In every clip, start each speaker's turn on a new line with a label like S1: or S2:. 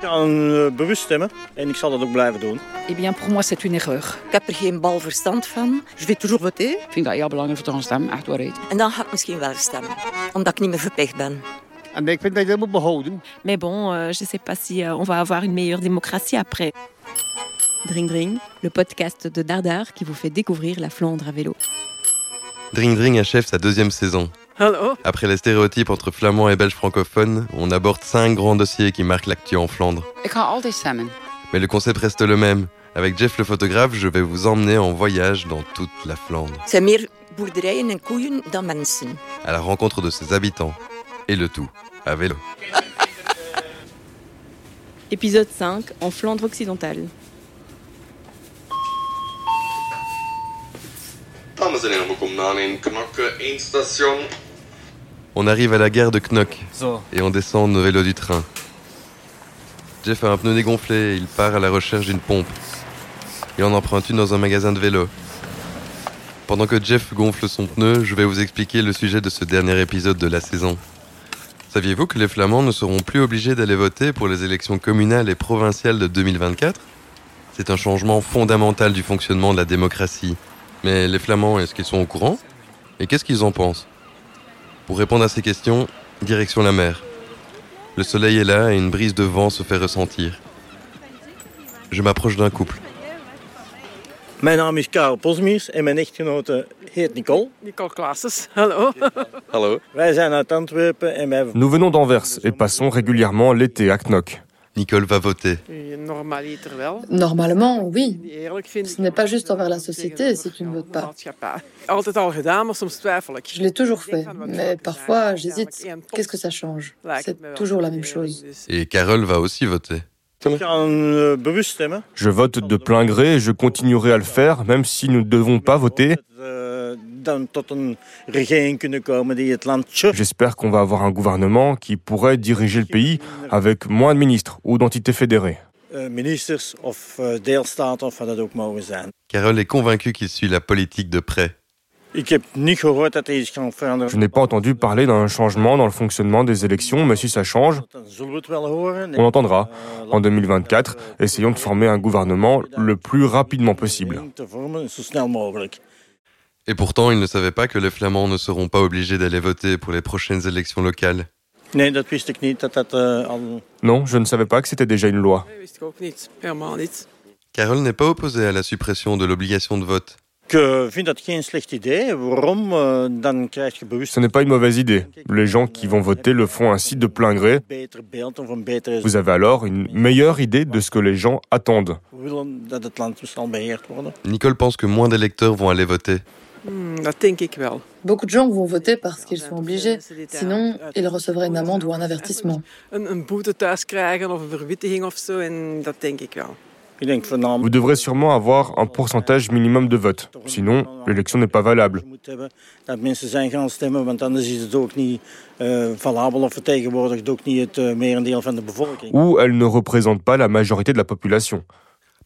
S1: kan uh, bewust stemmen en ik zal dat ook blijven doen.
S2: Eh bien, pour moi, c'est une erreur.
S3: Ik heb er geen bal verstand van. Je vais toujours voter.
S2: Ik vind dat heel belangrijk voor te gaan stemmen, echt waar.
S3: En dan ga ik misschien wel stemmen, omdat ik niet meer verplicht ben.
S4: En ik vind dat je dat moet behouden.
S5: Mais bon, euh, je ne sais pas si euh, on va avoir une meilleure démocratie après.
S6: Dring Dring, le podcast de Dardar qui vous fait découvrir la Flandre à vélo.
S7: Dring Dring achève sa deuxième saison.
S8: Hallo.
S7: Après les stéréotypes entre flamands et belges francophones, on aborde cinq grands dossiers qui marquent l'actu en Flandre. Mais le concept reste le même. Avec Jeff le photographe, je vais vous emmener en voyage dans toute la Flandre, à la rencontre de ses habitants. Et le tout, à vélo.
S6: Épisode 5, en Flandre occidentale.
S7: Dames en heren, welkom aan in Knokke 1 station. On arrive à la gare de Knock et on descend nos vélos du train. Jeff a un pneu dégonflé et il part à la recherche d'une pompe. Il en emprunte une dans un magasin de vélos. Pendant que Jeff gonfle son pneu, je vais vous expliquer le sujet de ce dernier épisode de la saison. Saviez-vous que les Flamands ne seront plus obligés d'aller voter pour les élections communales et provinciales de 2024 C'est un changement fondamental du fonctionnement de la démocratie. Mais les Flamands, est-ce qu'ils sont au courant? Et qu'est-ce qu'ils en pensent? Pour répondre à ces questions, direction la mer. Le soleil est là et une brise de vent se fait ressentir. Je m'approche d'un couple.
S1: Mijn naam is Karel Posmiers en mijn echtgenote heet Nicole.
S8: Nicole Klaasens. Hallo.
S7: Hallo.
S1: Wij zijn uit Antwerpen en wij
S9: Nous venons d'Anvers et passons régulièrement l'été à Knock.
S7: Nicole va voter.
S10: Normalement, oui. Ce n'est pas juste envers la société si tu ne votes pas. Je l'ai toujours fait, mais parfois j'hésite. Qu'est-ce que ça change? C'est toujours la même chose.
S7: Et Carole va aussi voter.
S1: Uh, stemmen.
S9: Je vote de plein gré et je continuerai à le faire, même si nous ne devons pas voter. J'espère qu'on va avoir un gouvernement qui pourrait diriger le pays avec moins de ministres ou d'entités fédérées.
S1: Ministers of deelstaten of wat dat ook mogen zijn.
S7: Carole est convaincue qu'il suit la politique de près.
S1: Ik heb niet gehoord dat er
S9: Je n'ai pas entendu parler d'un changement dans le fonctionnement des élections, mais si ça change, on l'entendra. En 2024, essayons de former un gouvernement le plus rapidement possible.
S1: Te vormen, zo snel mogelijk.
S7: Et pourtant, il ne savait pas que les Flamands ne seront pas obligés d'aller voter pour les prochaines élections locales.
S1: Al...
S9: Non, je ne savais pas que c'était déjà une loi.
S7: Carole n'est pas opposée à la suppression de l'obligation de vote.
S1: Je bewust
S9: Ce n'est pas une mauvaise idée. Les gens qui vont voter le font ainsi de plein gré. Vous avez alors une meilleure idée de ce que les gens attendent.
S7: Nicole pense que moins d'électeurs vont aller voter.
S8: Hmm, dat denk ik wel.
S10: Beaucoup de gens vont voter parce qu'ils sont obligés. Sinon, ils recevraient une amende ou un avertissement.
S8: Een, een boete thuis krijgen of een verwittiging of zo. En dat denk ik wel.
S1: Ik denk voornamelijk...
S9: Vous devrez sûrement avoir un pourcentage minimum de vote. Sinon, l'élection n'est pas valable.
S1: De bevolking.
S9: Ou elle ne représente pas la majorité de la population.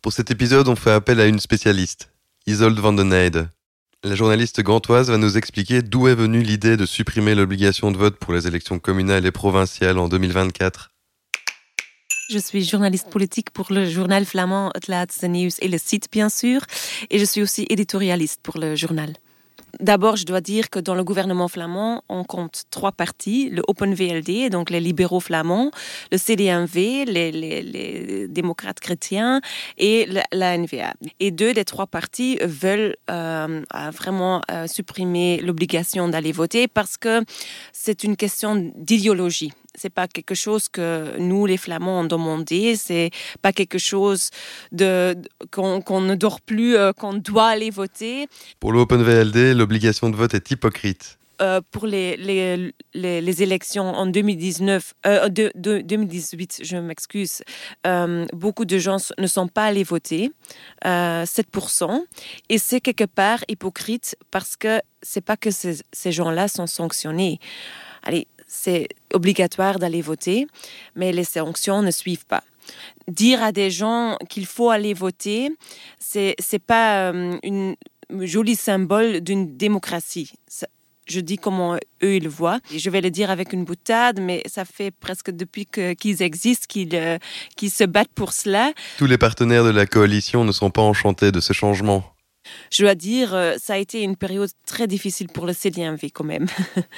S7: Pour cet épisode, on fait appel à une spécialiste, Isolde van den Heide. La journaliste gantoise va nous expliquer d'où est venue l'idée de supprimer l'obligation de vote pour les élections communales et provinciales en 2024.
S5: Je suis journaliste politique pour le journal flamand Het Laatste Nieuws et le site, bien sûr. Et je suis aussi éditorialiste pour le journal. D'abord, je dois dire que dans le gouvernement flamand, on compte trois partis, le Open VLD, donc les libéraux flamands, le CDMV, les, les, les démocrates chrétiens, et la, NVA. Et deux des trois partis veulent euh, vraiment euh, supprimer l'obligation d'aller voter parce que c'est une question d'idéologie c'est pas quelque chose que nous les Flamands ont demandé, c'est pas quelque chose de, qu'on qu ne dort plus, euh, qu'on doit aller voter.
S7: Pour l'Open VLD, l'obligation de vote est hypocrite.
S5: Euh, pour les, les, les, les, élections en 2019, euh, de, de, 2018, je m'excuse, euh, beaucoup de gens ne sont pas allés voter, 7%, et c'est quelque part hypocrite parce que c'est pas que ces, ces gens-là sont sanctionnés. Allez, c'est obligatoire d'aller voter, mais les sanctions ne suivent pas. Dire à des gens qu'il faut aller voter, c'est c'est pas euh, une joli symbole d'une démocratie. Je dis comment eux ils le voient. Je vais le dire avec une boutade, mais ça fait presque depuis qu'ils existent qu'ils euh, se battent pour cela.
S7: Tous les partenaires de la coalition ne sont pas enchantés de ce changement.
S5: Je dois dire, euh, ça a été une période très difficile pour le CDMV quand même.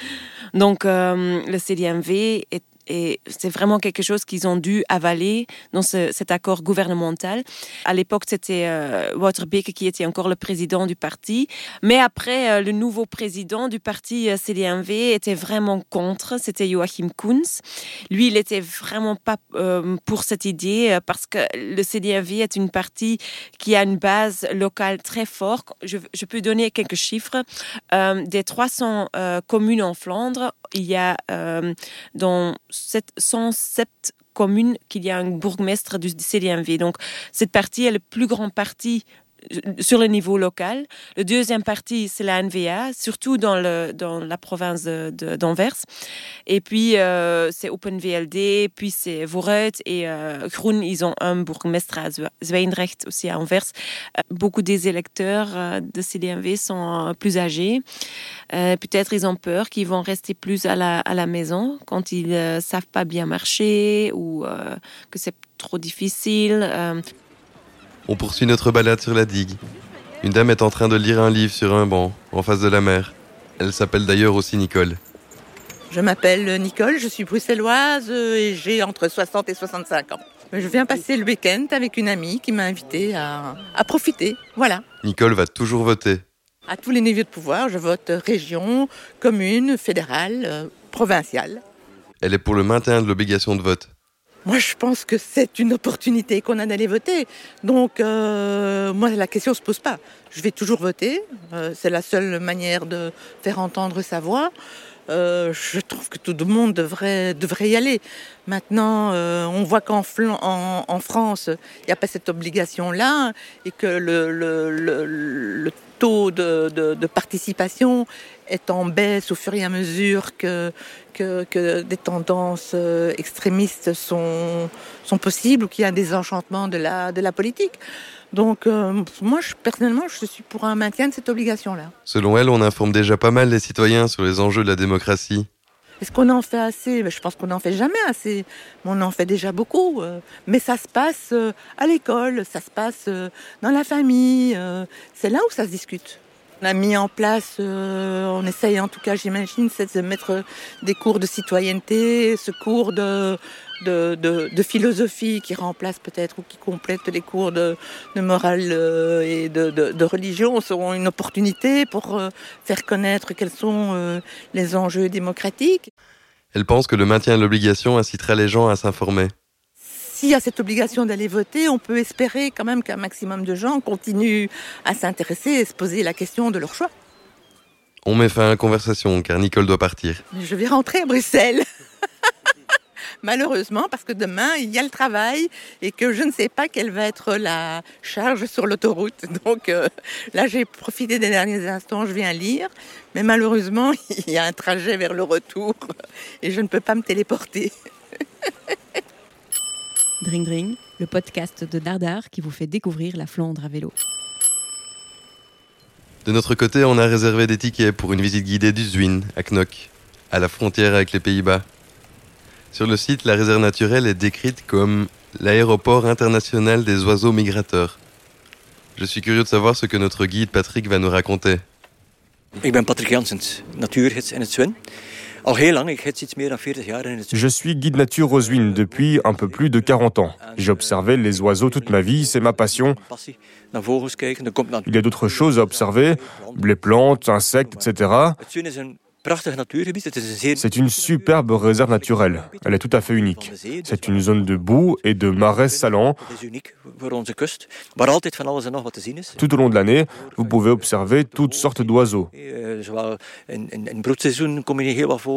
S5: Donc, euh, le CDMV est et c'est vraiment quelque chose qu'ils ont dû avaler dans cet accord gouvernemental. À l'époque, c'était euh, Waterbeek qui était encore le président du parti. Mais après, euh, le nouveau président du parti euh, CDMV était vraiment contre. C'était Joachim Kunz. Lui, il était vraiment pas pour cette idée parce que le CDMV est une partie qui a une base locale très forte. Je, je peux donner quelques chiffres. des 300 communes en Flandre, il y a dans 107 communes qu'il y a un bourgmestre du CDMV. Donc, cette partie est le plus grand parti sur le niveau local. Le deuxième parti, c'est la NVA, surtout dans, le, dans la province d'Anvers. et puis, euh, c'est OpenVLD, puis c'est Vooruit et euh, Groen, ils ont un bourgmestre à Zwijndrecht, aussi à Anvers. Euh, beaucoup des électeurs euh, de CDMV sont plus âgés. Peut-être ils ont peur qu'ils vont rester plus à la, à la maison quand ils ne savent pas bien marcher ou que c'est trop difficile.
S7: On poursuit notre balade sur la digue. Une dame est en train de lire un livre sur un banc, en face de la mer. Elle s'appelle d'ailleurs aussi Nicole.
S3: Je m'appelle Nicole, je suis bruxelloise et j'ai entre 60 et 65 ans. Je viens passer le week-end avec une amie qui m'a invité à, à profiter. Voilà.
S7: Nicole va toujours voter.
S3: À tous les niveaux de pouvoir, je vote région, commune, fédérale, euh, provinciale.
S7: Elle est pour le maintien de l'obligation de vote.
S3: Moi, je pense que c'est une opportunité qu'on a d'aller voter. Donc, euh, moi, la question ne se pose pas. Je vais toujours voter. Euh, c'est la seule manière de faire entendre sa voix. Euh, je trouve que tout le monde devrait, y aller. Maintenant, on voit qu'en en, en, France, il n'y a pas cette obligation-là et que le, taux de, participation est en baisse au fur et à mesure que, que, que des tendances euh, extrémistes sont, sont possibles ou qu'il y a des enchantements de la, de la politique. Donc euh, moi, je, personnellement, je suis pour un maintien de cette obligation-là.
S7: Selon elle, on informe déjà pas mal les citoyens sur les enjeux de la démocratie.
S3: Est-ce qu'on en fait assez? Je pense qu'on n'en fait jamais assez. On en fait déjà beaucoup. Euh. Mais ça se passe à l'école, ça se passe dans la famille. C'est là où ça se discute. On a mis en place, euh, on essaye en tout cas, j'imagine, de mettre des cours de citoyenneté, ce cours de, de, philosophie qui remplace peut-être ou qui complète les cours de, morale euh, et de, religion seront une opportunité pour euh, faire connaître quels sont les enjeux démocratiques.
S7: Elle pense que le maintien de l'obligation incitera les gens à s'informer
S3: s'il y a cette obligation d'aller voter, on peut espérer quand même qu'un maximum de gens continuent à s'intéresser et se poser la question de leur choix.
S7: On met fin à la conversation car Nicole doit partir.
S3: Je vais rentrer à Bruxelles. Malheureusement, parce que demain, il y a le travail et que je ne sais pas quelle va être la charge sur l'autoroute. Donc euh, là, j'ai profité des derniers instants, je viens lire. Mais malheureusement, il y a un trajet vers le retour et je ne peux pas me téléporter.
S6: Dring Dring, le podcast de Dardar qui vous fait découvrir la Flandre à vélo.
S7: De notre côté, on a réservé des tickets pour une visite guidée du Zwin, à Knock, à la frontière avec les Pays-Bas. Sur le site, la réserve naturelle est décrite comme l'aéroport international des oiseaux migrateurs. Je suis curieux de savoir ce que notre guide Patrick va nous raconter.
S11: Ik ben Patrick Janssens, natuurgids in het Zwin.
S9: Je suis guide nature aux depuis un peu plus de 40 ans. J'ai observé les oiseaux toute ma vie, c'est ma passion. Il y a d'autres choses à observer, les plantes, insectes, etc. C'est une superbe réserve naturelle. Elle est tout à fait unique. C'est une zone de boue et de marais salants. Tout au long de l'année, vous pouvez observer toutes sortes d'oiseaux.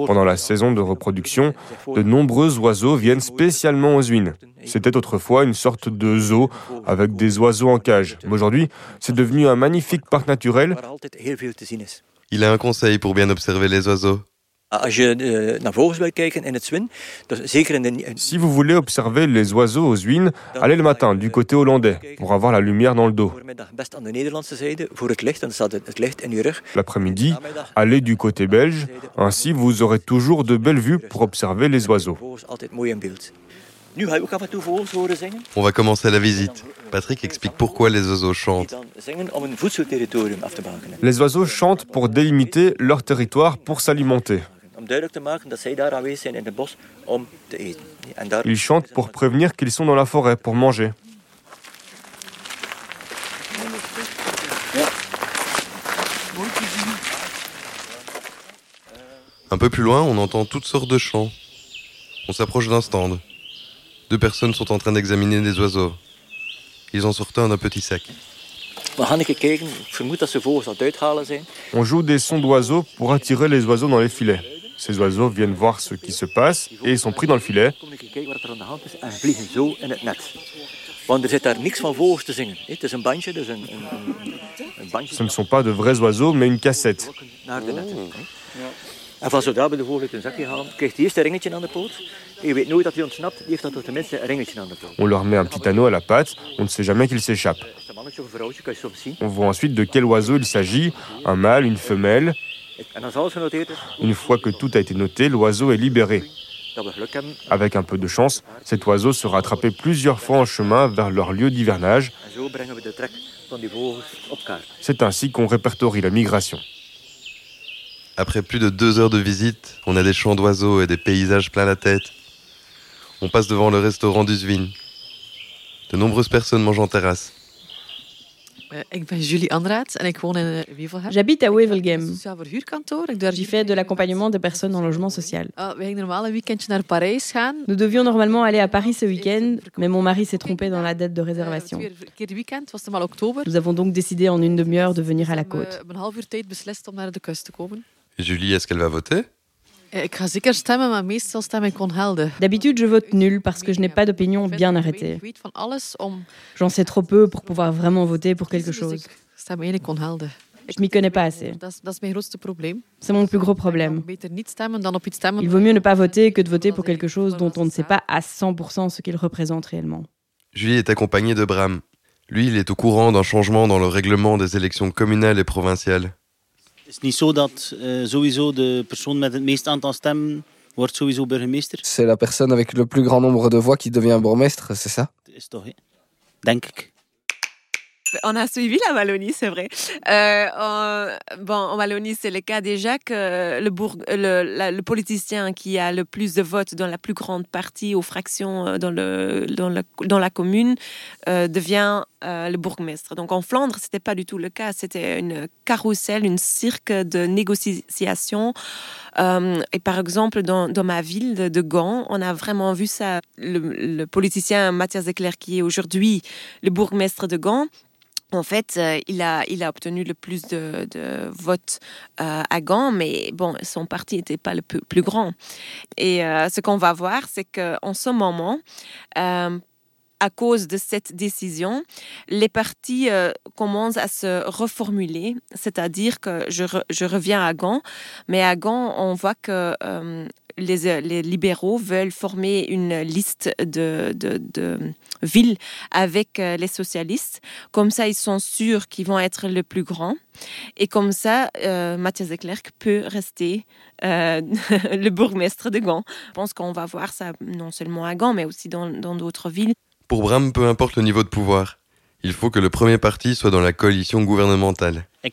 S9: Pendant la saison de reproduction, de nombreux oiseaux viennent spécialement aux Huines. C'était autrefois une sorte de zoo avec des oiseaux en cage. Aujourd'hui, c'est devenu un magnifique parc naturel
S7: il a un conseil pour bien observer les oiseaux.
S9: Si vous voulez observer les oiseaux aux Zwin, allez le matin du côté hollandais pour avoir la lumière dans le dos. L'après-midi, allez du côté belge, ainsi vous aurez toujours de belles vues pour observer les oiseaux.
S7: On va commencer la visite. Patrick explique pourquoi les oiseaux chantent.
S9: Les oiseaux chantent pour délimiter leur territoire pour s'alimenter. Ils chantent pour prévenir qu'ils sont dans la forêt pour manger.
S7: Un peu plus loin, on entend toutes sortes de chants. On s'approche d'un stand. Deux personnes sont en train d'examiner des oiseaux. Ils en sortent un d'un petit sac.
S9: On joue des sons d'oiseaux pour attirer les oiseaux dans les filets. Ces oiseaux viennent voir ce qui se passe et ils sont pris dans le filet. Ce ne sont pas de vrais oiseaux, mais une cassette. On leur met un petit anneau à la patte, on ne sait jamais qu'il s'échappe. On voit ensuite de quel oiseau il s'agit, un mâle, une femelle. Une fois que tout a été noté, l'oiseau est libéré. Avec un peu de chance, cet oiseau sera attrapé plusieurs fois en chemin vers leur lieu d'hivernage. C'est ainsi qu'on répertorie la migration.
S7: Après plus de deux heures de visite, on a des champs d'oiseaux et des paysages plein la tête. On passe devant le restaurant du Zwin. De nombreuses personnes mangent en terrasse.
S6: J'habite à Wevelgem. J'y fais de l'accompagnement des personnes en logement social. Nous devions normalement aller à Paris ce week-end, mais mon mari s'est trompé dans la date de réservation. Nous avons donc décidé en une demi-heure de venir à la côte.
S7: Julie, est-ce qu'elle va voter?
S6: D'habitude, je vote nul parce que je n'ai pas d'opinion bien arrêtée. J'en sais trop peu pour pouvoir vraiment voter pour quelque chose. Je m'y connais pas assez. C'est mon plus gros problème. Il vaut mieux ne pas voter que de voter pour quelque chose dont on ne sait pas à 100% ce qu'il représente réellement.
S7: Julie est accompagnée de Bram. Lui, il est au courant d'un changement dans le règlement des élections communales et provinciales.
S1: Het is niet zo dat uh, sowieso de persoon met het meeste aantal stemmen wordt sowieso burgemeester?
S12: C'est la personne avec le plus grand nombre de voix qui devient bourgmestre, c'est ça?
S1: Is toch, hè? Denk ik.
S5: On a suivi la Wallonie, c'est vrai. Euh, en, bon, en Wallonie, c'est le cas déjà que le, bourg, le, la, le, politicien qui a le plus de votes dans la plus grande partie aux fractions euh, dans, le, dans, la, dans la commune euh, devient euh, le bourgmestre. Donc en Flandre, c'était pas du tout le cas. C'était une carrousel, une cirque de négociations. Euh, et par exemple, dans, ma ville de, de Gand, on a vraiment vu ça. Le, politicien Mathias Eclair, qui est aujourd'hui le bourgmestre de Gand, en fait, euh, il, a, il a obtenu le plus de, de votes à Gand, mais bon, son parti n'était pas le plus, grand. Et ce qu'on va voir, c'est qu'en ce moment, à cause de cette décision, les partis euh, commencent à se reformuler, c'est-à-dire que je, je, reviens à Gand, mais à Gand, on voit que euh, les, les, libéraux veulent former une liste de, de, de villes avec euh, les socialistes. Comme ça, ils sont sûrs qu'ils vont être le plus grand. Et comme ça, euh, Mathias de peut rester euh, le bourgmestre de Gand. Je pense qu'on va voir ça non seulement à Gand, mais aussi dans d'autres villes.
S7: Pour Bram, peu importe le niveau de pouvoir, il faut que le premier parti soit dans la coalition gouvernementale.
S12: Je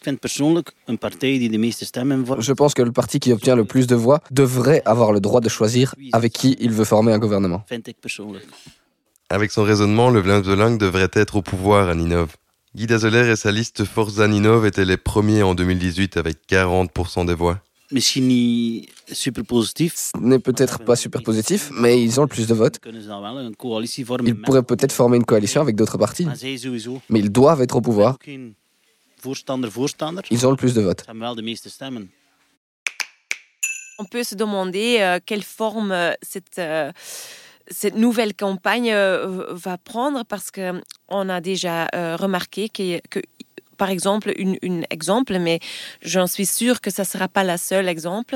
S12: pense que le parti qui obtient le plus de voix devrait avoir le droit de choisir avec qui il veut former un gouvernement.
S7: Avec son raisonnement, le Vlaams devrait être au pouvoir à Ninove. Guy Dazeler et sa liste Forza Ninove étaient les premiers en 2018 avec 40% des voix.
S1: Misschien niet super positief.
S12: Ce n'est peut-être pas super positif, mais ils ont le plus de votes. Ils pourraient peut-être former une coalition avec d'autres partis. Mais ils doivent être au pouvoir. Ils ont le plus de votes.
S5: On peut se demander euh, quelle forme euh, cette, euh, cette nouvelle campagne va prendre parce qu'on a déjà remarqué que, que par exemple un exemple, mais j'en suis sûre que ça ne sera pas la seule exemple.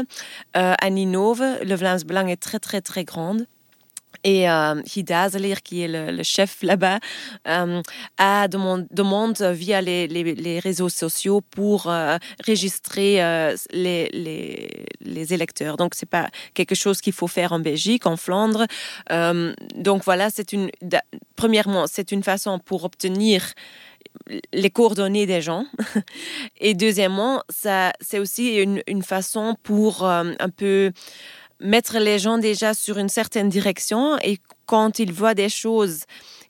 S5: Euh, à Ninove, le Vlaams Blanc est très très très grande. Et euh, Hidazeler, qui est le, chef là-bas, euh, a demande, via les, les, réseaux sociaux pour euh, euh, les, les, les, électeurs. Donc, c'est pas quelque chose qu'il faut faire en Belgique, en Flandre. donc, voilà, c'est une, premièrement, c'est une façon pour obtenir les coordonnées des gens. Et deuxièmement, ça, c'est aussi une, une façon pour un peu mettre les gens déjà sur une certaine direction et quand ils voient des choses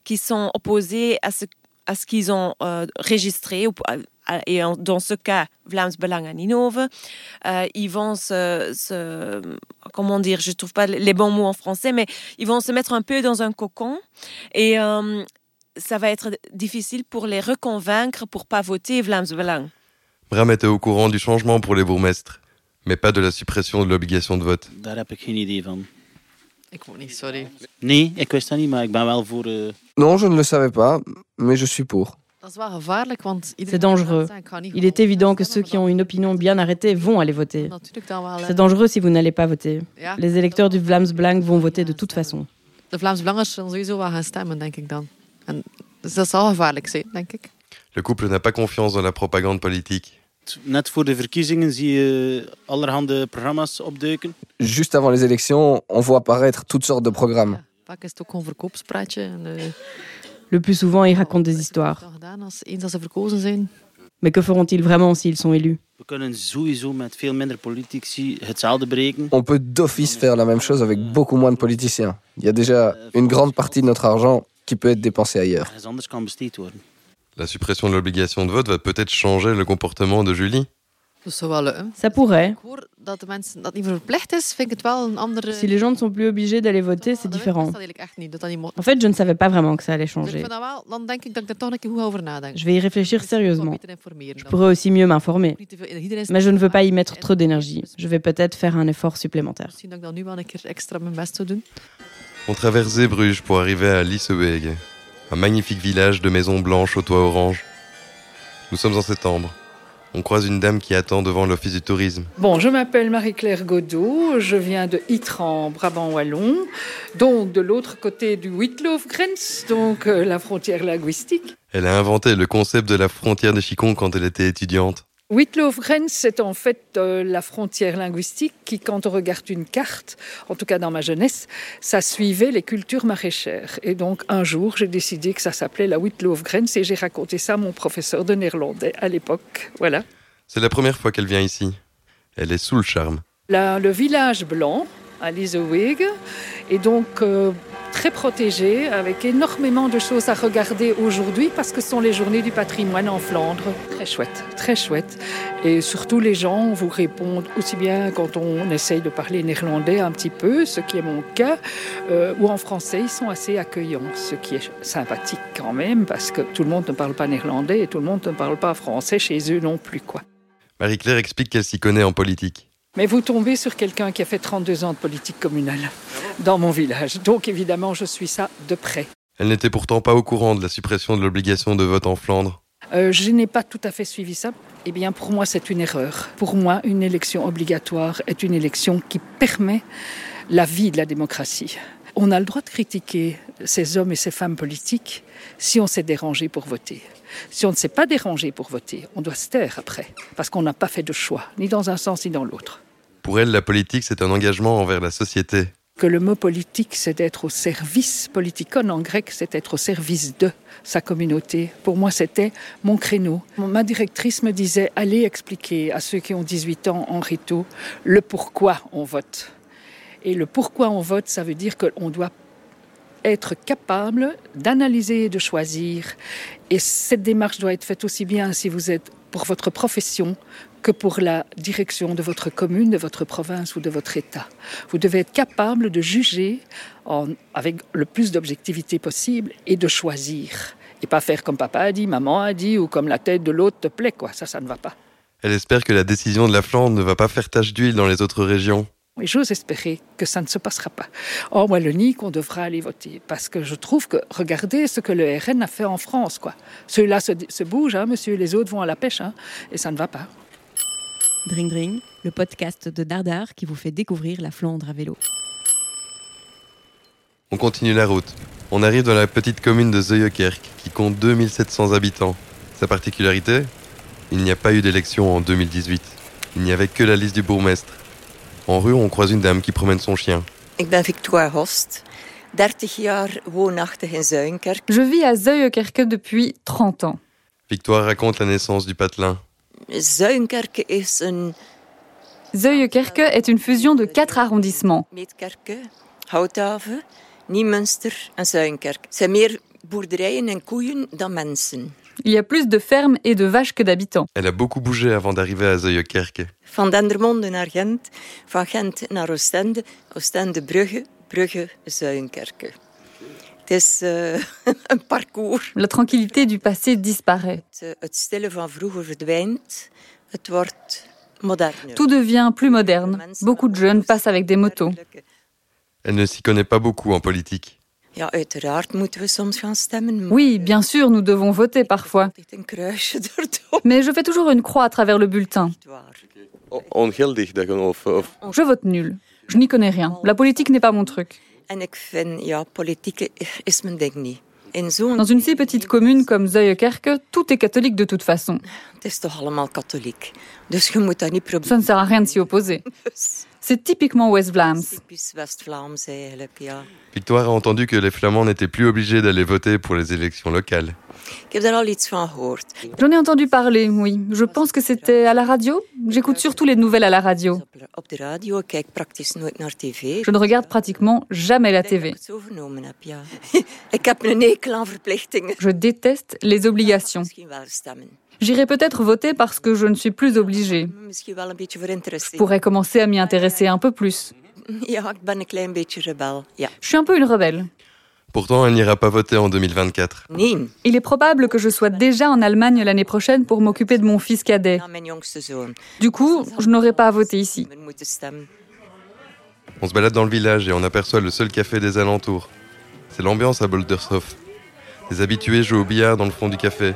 S5: qui sont opposées à ce, à ce qu'ils ont euh, registré, et dans ce cas, Vlaams Belang à Ninove, euh, ils vont se, comment dire, je trouve pas les bons mots en français, mais ils vont se mettre un peu dans un cocon et euh, ça va être difficile pour les reconvaincre pour pas voter Vlaams Belang.
S7: Bram était au courant du changement pour les bourgmestres mais pas de la suppression de l'obligation de vote.
S12: Non, je ne le savais pas, mais je suis pour.
S6: C'est dangereux. Il est évident que ceux qui ont une opinion bien arrêtée vont aller voter. C'est dangereux si vous n'allez pas voter. Les électeurs du Vlaams Blanc vont voter de toute façon.
S7: Le couple n'a pas confiance dans la propagande politique.
S1: Net voor de verkiezingen zie je allerhande programma's opduiken.
S12: Juste avant les élections, on voit apparaître toutes sortes de programmes.
S6: Le plus souvent, ils racontent des histoires. Mais que feront-ils vraiment s'ils sont élus?
S12: On peut d'office faire la même chose avec beaucoup moins de politiciens. Il y a déjà une grande partie de notre argent qui peut être dépensé ailleurs.
S7: La suppression de l'obligation de vote va peut-être changer le comportement de Julie
S6: Ça pourrait. Si les gens ne sont plus obligés d'aller voter, c'est différent. En fait, je ne savais pas vraiment que ça allait changer. Je vais y réfléchir sérieusement. Je pourrais aussi mieux m'informer. Mais je ne veux pas y mettre trop d'énergie. Je vais peut-être faire un effort supplémentaire.
S7: On traverse Zeebrugge pour arriver à Lisseweg un magnifique village de maisons blanches au toit orange. Nous sommes en septembre. On croise une dame qui attend devant l'office du tourisme.
S13: Bon, je m'appelle Marie-Claire Godot, je viens de Ytran, Brabant Wallon, donc de l'autre côté du Wittlof-Grens, donc euh, la frontière linguistique.
S7: Elle a inventé le concept de la frontière de Chicon quand elle était étudiante.
S13: Wittlof-Grens, c'est en fait euh, la frontière linguistique qui, quand on regarde une carte, en tout cas dans ma jeunesse, ça suivait les cultures maraîchères. Et donc un jour, j'ai décidé que ça s'appelait la Wittlof-Grens et j'ai raconté ça à mon professeur de néerlandais à l'époque. Voilà.
S7: C'est la première fois qu'elle vient ici. Elle est sous le charme.
S13: le village blanc, à Liseweg, est donc euh, très protégé, avec énormément de choses à regarder aujourd'hui parce que ce sont les journées du patrimoine en Flandre. Très chouette, très chouette. Et surtout, les gens vous répondent aussi bien quand on essaye de parler néerlandais un petit peu, ce qui est mon cas, euh, ou en français, ils sont assez accueillants, ce qui est sympathique quand même parce que tout le monde ne parle pas néerlandais et tout le monde ne parle pas français chez eux non plus. quoi.
S7: Marie-Claire explique qu'elle s'y connaît en politique.
S13: Mais vous tombez sur quelqu'un qui a fait 32 ans de politique communale dans mon village. Donc évidemment, je suis ça de près.
S7: Elle n'était pourtant pas au courant de la suppression de l'obligation de vote en Flandre.
S13: Euh, je n'ai pas tout à fait suivi ça. Eh bien, pour moi, c'est une erreur. Pour moi, une élection obligatoire est une élection qui permet la vie de la démocratie. On a le droit de critiquer ces hommes et ces femmes politiques si on s'est dérangé pour voter. Si on ne s'est pas dérangé pour voter, on doit se taire après, parce qu'on n'a pas fait de choix, ni dans un sens ni dans l'autre.
S7: Pour elle, la politique, c'est un engagement envers la société.
S13: Que le mot politique, c'est d'être au service, politikon en grec, c'est être au service de sa communauté. Pour moi, c'était mon créneau. Ma directrice me disait, allez expliquer à ceux qui ont 18 ans en rito le pourquoi on vote. Et le pourquoi on vote, ça veut dire qu'on doit être capable d'analyser et de choisir. Et cette démarche doit être faite aussi bien si vous êtes pour votre profession que pour la direction de votre commune, de votre province ou de votre État. Vous devez être capable de juger avec le plus d'objectivité possible et de choisir. Et pas faire comme papa a dit, maman a dit ou comme la tête de l'autre te plaît, quoi. Ça, ça ne va pas.
S7: Elle espère que la décision de la Flandre ne va pas faire tache d'huile dans les autres régions.
S13: Et j'ose espérer que ça ne se passera pas. En Wallonie, qu'on devra aller voter. Parce que je trouve que, regardez ce que le RN a fait en France. quoi. Ceux-là se, se, bougent, hein, monsieur, les autres vont à la pêche, hein, et ça ne va pas.
S6: Dring Dring, le podcast de Dardar qui vous fait découvrir la Flandre à vélo.
S7: On continue la route. On arrive dans la petite commune de Zeuyekerk, qui compte 2700 habitants. Sa particularité? Il n'y a pas eu d'élection en 2018. Il n'y avait que la liste du bourgmestre. En rue, on croise une dame qui promène son chien.
S14: Ben Victoire Host. 30 jaar woonachtig in Zuinkerk.
S15: Je vis à Zuijenkerke depuis 30 ans.
S7: Victoire raconte la naissance du patelin.
S14: Zuinkerke is een...
S15: Zuijenkerke est une fusion de quatre arrondissements.
S14: Zijn meer boerderijen en koeien dan mensen.
S15: Il y a plus de fermes et de vaches que d'habitants.
S7: Elle a beaucoup bougé avant d'arriver à Zeuyekerke.
S14: Van Dendermonde naar Gent, van Gent naar Oostende, Oostende Brugge, Brugge een parcours.
S15: La tranquillité du passé disparaît.
S14: Het, het stille van vroeger verdwijnt. Het wordt moderner.
S15: Tout devient plus moderne. Beaucoup de jeunes passent avec des motos.
S7: Elle ne s'y connaît pas beaucoup en politique.
S14: Ja, uiteraard moeten we soms gaan stemmen.
S15: Oui, bien sûr, nous devons voter parfois.
S14: Een kruisje
S15: Mais je fais toujours une croix à travers le bulletin. Je vote nul. Je n'y connais rien. La politique n'est pas mon truc. Dans une si petite commune comme Zuijenkerke, tout est catholique de toute façon. Ça ne sert à rien de s'y opposer. C'est typiquement West-Vlaams.
S7: Victoire a entendu que les Flamands n'étaient plus obligés d'aller voter pour les élections locales.
S15: J'en ai entendu parler, oui. Je pense que c'était à la radio. J'écoute surtout les nouvelles à la radio. Je ne regarde pratiquement jamais la TV. Je déteste les obligations. J'irai peut-être voter parce que je ne suis plus obligée. Je pourrais commencer à m'y intéresser un peu plus. Je suis un peu une rebelle.
S7: Pourtant, elle n'ira pas voter en 2024.
S15: Il est probable que je sois déjà en Allemagne l'année prochaine pour m'occuper de mon fils cadet. Du coup, je n'aurai pas à voter ici.
S7: On se balade dans le village et on aperçoit le seul café des alentours. C'est l'ambiance à Boldershof. Les habitués jouent au billard dans le fond du café.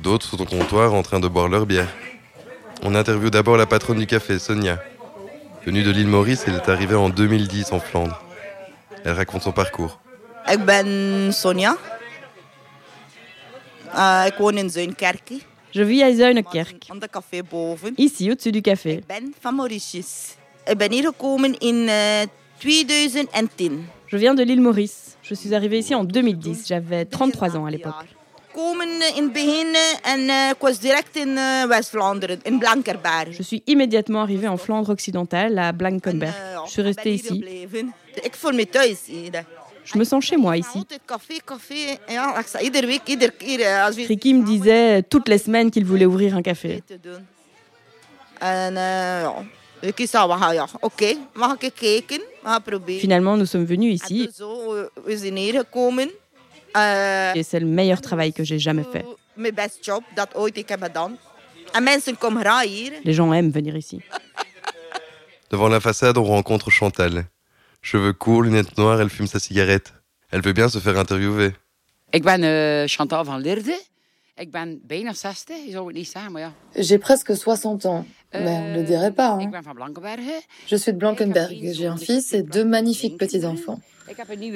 S7: D'autres sont au comptoir en train de boire leur bière. On interviewe d'abord la patronne du café, Sonia. Venue de l'île Maurice, elle est arrivée en 2010 en Flandre. Elle raconte son parcours.
S16: Ik ben Sonia. Uh, ik woon in Zuinkerk.
S6: Je vis à. Ici, au-dessus du café.
S16: Ik ben van Mauritius. Ik ben hier gekomen in uh, 2010.
S6: Je viens de l'île Maurice. Je suis arrivée ici en 2010. J'avais 33 ans à l'époque. Je suis immédiatement arrivée en Flandre occidentale, à Blankenberg. Je suis restée ici. Je me sens chez moi ici. Ricky me disait toutes les semaines qu'il voulait ouvrir un café. Finalement, nous sommes venus ici. Et c'est le meilleur travail que j'ai jamais fait. Les gens aiment venir ici.
S7: Devant la façade, on rencontre Chantal. Cheveux courts, lunettes noires, elle fume sa cigarette. Elle veut bien se faire interviewer.
S2: Ik ben uh, Chantal van Lierde. Ik ben bijna 60, je zou het niet zeggen, maar ja.
S10: J'ai presque 60 ans, mais on ne le dirait pas. Hein.
S2: Ben.
S10: Je suis de Blankenberg. J'ai un fils et deux magnifiques petits-enfants.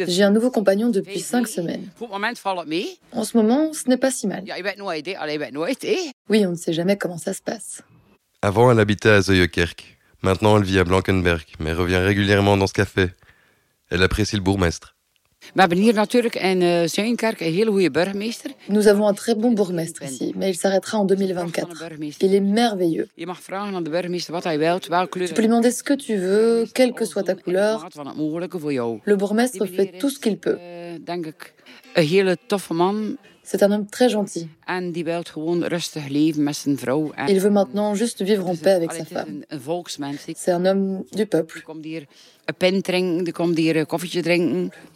S10: J'ai un nouveau compagnon depuis cinq semaines. En ce moment, ce n'est pas si mal. Oui, on ne sait jamais comment ça se passe.
S7: Avant, elle habitait à Zeuyekerk. Maintenant, elle vit à Blankenberg, mais revient régulièrement dans ce café. Elle apprécie le bourgmestre.
S10: Nous avons un très bon bourgmestre ici, mais il s'arrêtera en 2024. Il est merveilleux. Tu peux lui demander ce que tu veux, quelle que soit ta couleur. Le bourgmestre fait tout ce qu'il peut. C'est un homme très gentil. Il veut maintenant juste vivre en paix avec sa femme. C'est un homme du peuple.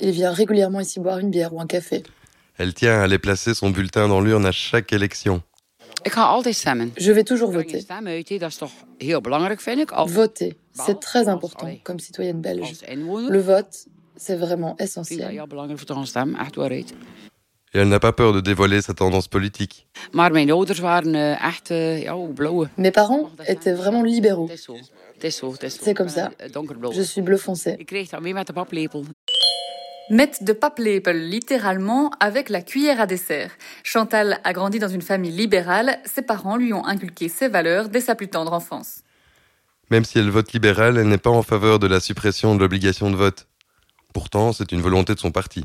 S10: Il vient régulièrement ici boire une bière ou un café.
S7: Elle tient à aller placer son bulletin dans l'urne à chaque élection.
S10: Je vais toujours voter. Voter, c'est très important comme citoyenne belge. Le vote, c'est vraiment essentiel.
S7: Et elle n'a pas peur de dévoiler sa tendance politique.
S2: Mes
S10: parents étaient vraiment libéraux. C'est comme ça. Je suis bleu foncé.
S15: Met de paplepel, littéralement avec la cuillère à dessert. Chantal a grandi dans une famille libérale. Ses parents lui ont inculqué ses valeurs dès sa plus tendre enfance.
S7: Même si elle vote libéral, elle n'est pas en faveur de la suppression de l'obligation de vote. Pourtant, c'est une volonté de son parti.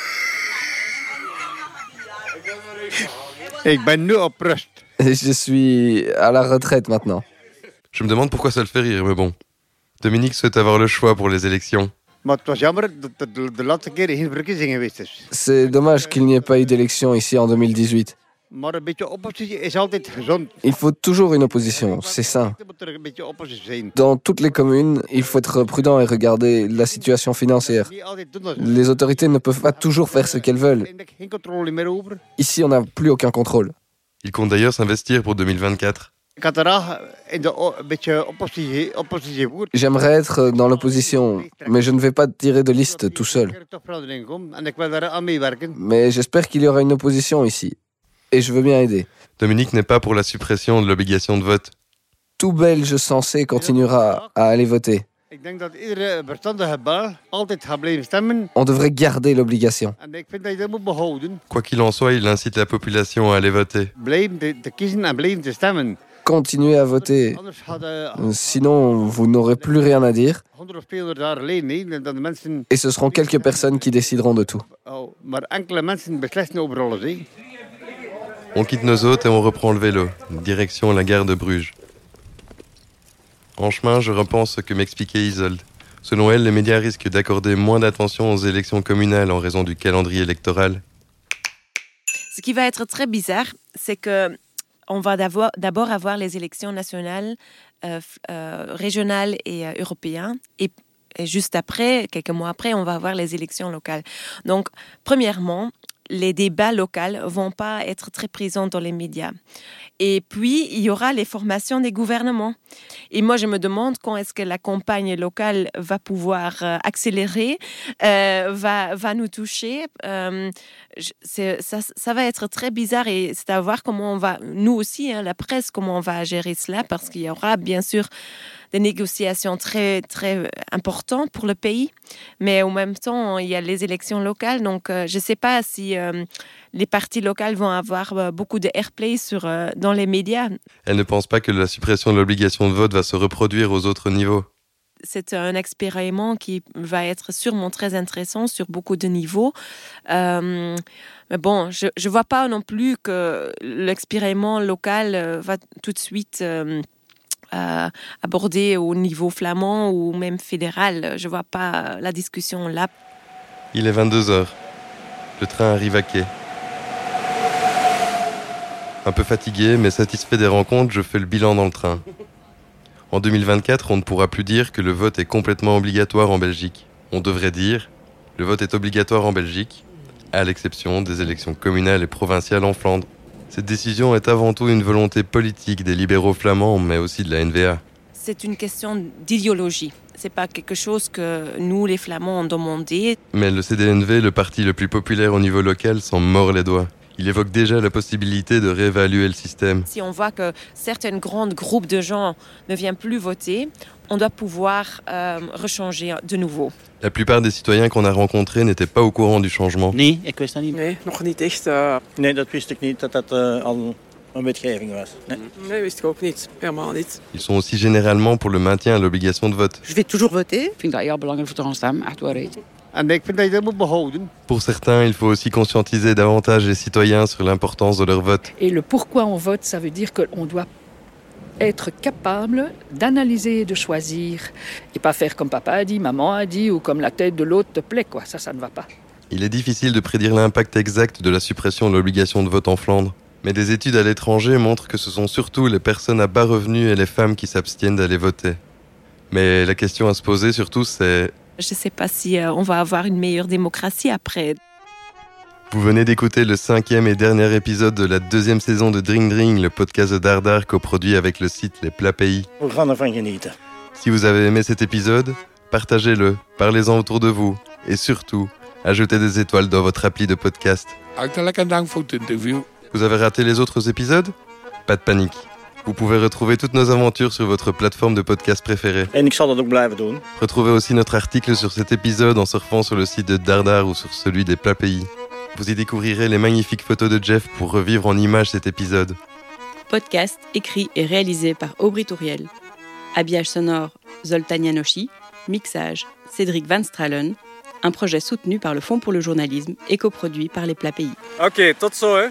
S12: Je suis à la retraite maintenant.
S7: Je me demande pourquoi ça le fait rire, mais bon. Dominique souhaite avoir le choix pour les élections.
S12: C'est dommage qu'il n'y ait pas eu d'élection ici en 2018. Il faut toujours une opposition, c'est ça. Dans toutes les communes, il faut être prudent et regarder la situation financière. Les autorités ne peuvent pas toujours faire ce qu'elles veulent. Ici, on n'a plus aucun contrôle.
S7: Il compte d'ailleurs s'investir pour 2024.
S12: J'aimerais être dans l'opposition, mais je ne vais pas tirer de liste tout seul. Mais j'espère qu'il y aura une opposition ici et je veux bien aider.
S7: Dominique n'est pas pour la suppression de l'obligation de vote.
S12: Tout Belge sensé continuera à aller voter. On devrait garder l'obligation.
S7: Quoi qu'il en soit, il incite la population à aller voter.
S12: Continuez à voter. Sinon, vous n'aurez plus rien à dire. Et ce seront quelques personnes qui décideront de tout.
S7: On quitte nos hôtes et on reprend le vélo, direction la gare de Bruges. En chemin, je repense ce que m'expliquait Isolde. Selon elle, les médias risquent d'accorder moins d'attention aux élections communales en raison du calendrier électoral.
S5: Ce qui va être très bizarre, c'est que on va d'abord avoir les élections nationales, euh, euh, régionales et euh, européennes, et, et juste après, quelques mois après, on va avoir les élections locales. Donc, premièrement, les débats locaux vont pas être très présents dans les médias. Et puis, il y aura les formations des gouvernements. Et moi, je me demande quand est-ce que la campagne locale va pouvoir euh, accélérer, euh, va, va nous toucher. Euh, ça, ça, va être très bizarre et c'est à voir comment on va, nous aussi, hein, la presse, comment on va gérer cela, parce qu'il y aura bien sûr des négociations très, très importantes pour le pays. Mais en même temps, il y a les élections locales. Donc, je ne sais pas si les partis locaux vont avoir euh, beaucoup de airplay sur, euh, dans les médias.
S7: Elle ne pense pas que la suppression de l'obligation de vote va se reproduire aux autres niveaux
S5: c'est un expériment qui va être sûrement très intéressant sur beaucoup de niveaux. Euh, mais bon, je ne vois pas non plus que l'expériment local va tout de suite aborder au niveau flamand ou même fédéral. Je ne vois pas la discussion là.
S7: Il est 22 heures. Le train arrive à quai. Un peu fatigué, mais satisfait des rencontres, je fais le bilan dans le train. En 2024, on ne pourra plus dire que le vote est complètement obligatoire en Belgique. On devrait dire le vote est obligatoire en Belgique, à l'exception des élections communales et provinciales en Flandre. Cette décision est avant tout une volonté politique des libéraux flamands, mais aussi de la NVA.
S5: C'est une question d'idéologie. C'est pas quelque chose que nous, les Flamands, ont demandé.
S7: Mais le CDNV, le parti le plus populaire au niveau local, s'en mord les doigts il évoque déjà la possibilité de réévaluer le système.
S5: Si on voit que certains grands groupes de gens ne viennent plus voter, on doit pouvoir euh, rechanger de nouveau.
S7: La plupart des citoyens qu'on a rencontrés n'étaient pas au courant du changement.
S1: Nee, ik wist dat niet.
S8: Nee, nog niet echt. Uh...
S1: Nee, dat wist ik niet, dat dat uh, al een wetgeving was. Nee.
S8: nee, wist ik ook niet. Helemaal niet.
S7: Ils sont aussi généralement pour le maintien à l'obligation de vote.
S3: Je vais toujours voter.
S2: Ik vind dat heel belangrijk voor te gaan echt waarheid.
S7: Pour certains, il faut aussi conscientiser davantage les citoyens sur l'importance de leur vote.
S13: Et le pourquoi on vote, ça veut dire qu'on doit être capable d'analyser et de choisir et pas faire comme papa a dit, maman a dit ou comme la tête de l'autre te plaît quoi, ça ça ne va pas.
S7: Il est difficile de prédire l'impact exact de la suppression de l'obligation de vote en Flandre, mais des études à l'étranger montrent que ce sont surtout les personnes à bas revenus et les femmes qui s'abstiennent d'aller voter. Mais la question à se poser surtout c'est
S5: je ne sais pas si euh, on va avoir une meilleure démocratie après.
S7: Vous venez d'écouter le cinquième et dernier épisode de la deuxième saison de Drink Drink, le podcast de Dardar coproduit avec le site Les Plats Pays. Si vous avez aimé cet épisode, partagez-le, parlez-en autour de vous et surtout, ajoutez des étoiles dans votre appli de podcast. Vous avez raté les autres épisodes? Pas de panique. Vous pouvez retrouver toutes nos aventures sur votre plateforme de podcast préférée.
S1: En ik zal dat ook blijven doen.
S7: Retrouvez aussi notre article sur cet épisode en surfant sur le site de Dardar ou sur celui des Plats Pays. Vous y découvrirez les magnifiques photos de Jeff pour revivre en images cet épisode.
S5: Podcast écrit et réalisé par Aubry Touriel. Habillage sonore Zoltan Janoshi. Mixage Cédric Van Stralen. Un projet soutenu par le Fonds pour le journalisme et coproduit par les Plats Pays.
S17: Ok, tot zo hè.